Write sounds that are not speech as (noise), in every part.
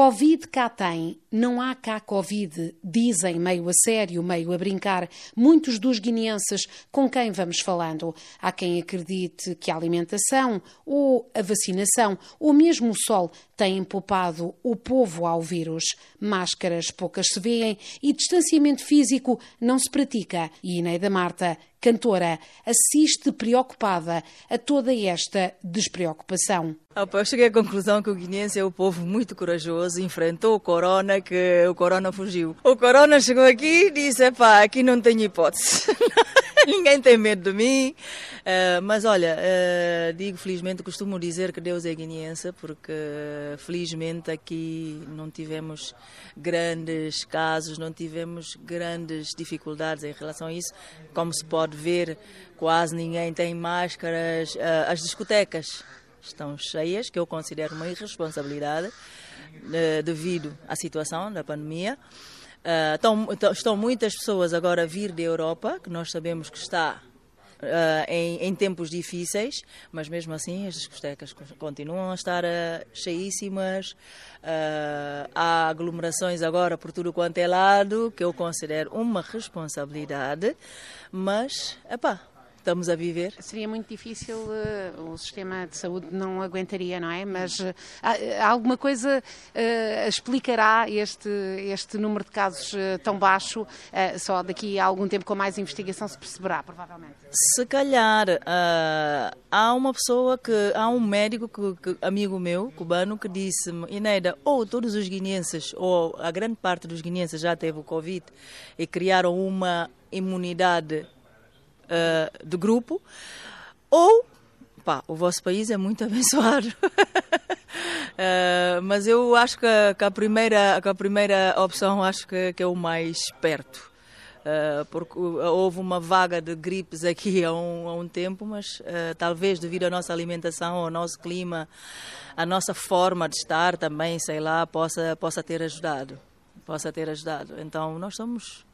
Covid cá tem, não há cá Covid, dizem meio a sério, meio a brincar, muitos dos guineenses com quem vamos falando. Há quem acredite que a alimentação ou a vacinação ou mesmo o sol têm poupado o povo ao vírus. Máscaras poucas se veem e distanciamento físico não se pratica. E Ineida Marta cantora, assiste preocupada a toda esta despreocupação. Ah, eu cheguei à conclusão que o guineense é um povo muito corajoso, enfrentou o corona, que o corona fugiu. O corona chegou aqui e disse, pá, aqui não tenho hipótese. (laughs) (laughs) Ninguém tem medo de mim. Uh, mas olha, uh, digo felizmente, costumo dizer que Deus é guineense, porque felizmente aqui não tivemos grandes casos, não tivemos grandes dificuldades em relação a isso. Como se pode ver, quase ninguém tem máscaras. Uh, as discotecas estão cheias, que eu considero uma irresponsabilidade devido à situação da pandemia. Uh, estão, estão, muitas pessoas agora a vir da Europa, que nós sabemos que está uh, em, em, tempos difíceis, mas mesmo assim as discotecas continuam a estar uh, cheíssimas. há aglomerações agora por tudo quanto é lado, que eu considero uma responsabilidade, mas, epá, estamos a viver. Seria muito difícil, uh, o sistema de saúde não aguentaria, não é? Mas uh, há, alguma coisa uh, explicará este, este número de casos tão baixo? só daqui a algum tempo, com mais investigação, se perceberá, provavelmente. Se calhar, há uma pessoa que, há um médico, que, que, amigo meu, cubano, que disse-me, Ineida, ou todos os guineenses, ou a grande parte dos guineenses já teve o Covid e criaram uma imunidade uh, de grupo, ou pá, o vosso país é muito (laughs) abençoado. uh, mas eu acho que, que, a primeira, que a primeira opção acho que, que é o mais perto. Uh, porque houve uma vaga de gripes aqui (laughs) há um, há um tempo, mas uh, talvez devido à nossa alimentação, ao nosso clima, à nossa forma de estar também, sei lá, possa, possa ter ajudado. Possa ter ajudado. Então, nós somos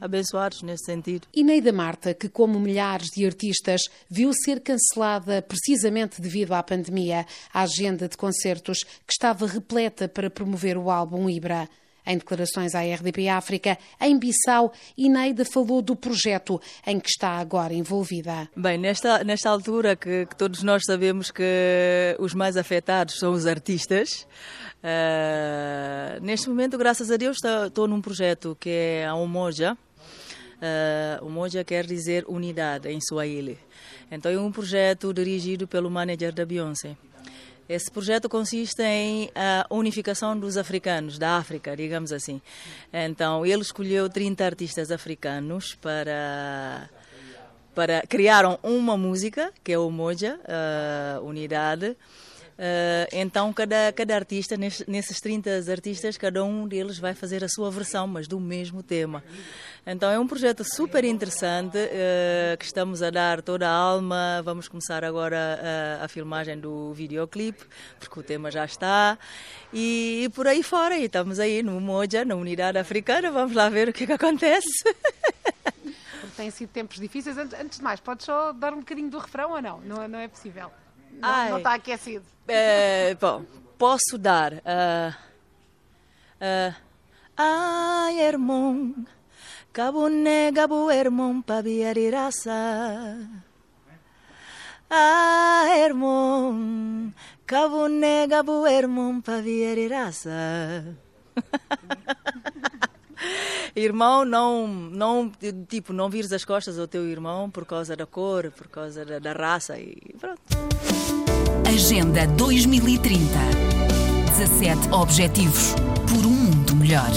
abençoados nesse sentido. E Neida Marta, que como milhares de artistas viu ser cancelada precisamente devido à pandemia, a agenda de concertos que estava repleta para promover o álbum Ibra. Em declarações à RDP África, em Bissau, Ineida falou do projeto em que está agora envolvida. Bem, nesta, nesta altura que, que todos nós sabemos que os mais afetados são os artistas, uh, neste momento, graças a Deus, estou num projeto que é a Umoja. Uh, Umoja quer dizer unidade em Swahili. Então é um projeto dirigido pelo manager da Beyoncé. Esse projeto consiste em a unificação dos africanos, da África, digamos assim. Então, ele escolheu 30 artistas africanos para para criaram uma música que é o Moja, uh, Unidade. Uh, então, cada, cada artista, nesses 30 artistas, cada um deles vai fazer a sua versão, mas do mesmo tema. Então, é um projeto super interessante uh, que estamos a dar toda a alma. Vamos começar agora uh, a filmagem do videoclipe, porque o tema já está. E, e, por aí fora, e estamos aí no Moja, na Unidade Africana. Vamos lá ver o que, é que acontece. Têm sido tempos difíceis. Antes de mais, podes só dar um bocadinho do refrão ou não? Não, não é possível. Não, não está aquecido. É, bom, posso dar. Uh, uh, ai, irmão, cabo negabo, irmão, pabiarirasa. Ai, irmão, cabo negabo, irmão, pabiarirasa. (laughs) irmão, não, não, tipo, não vires as costas ao teu irmão por causa da cor, por causa da, da raça e pronto. Agenda 2030. 17 Objetivos por um mundo melhor.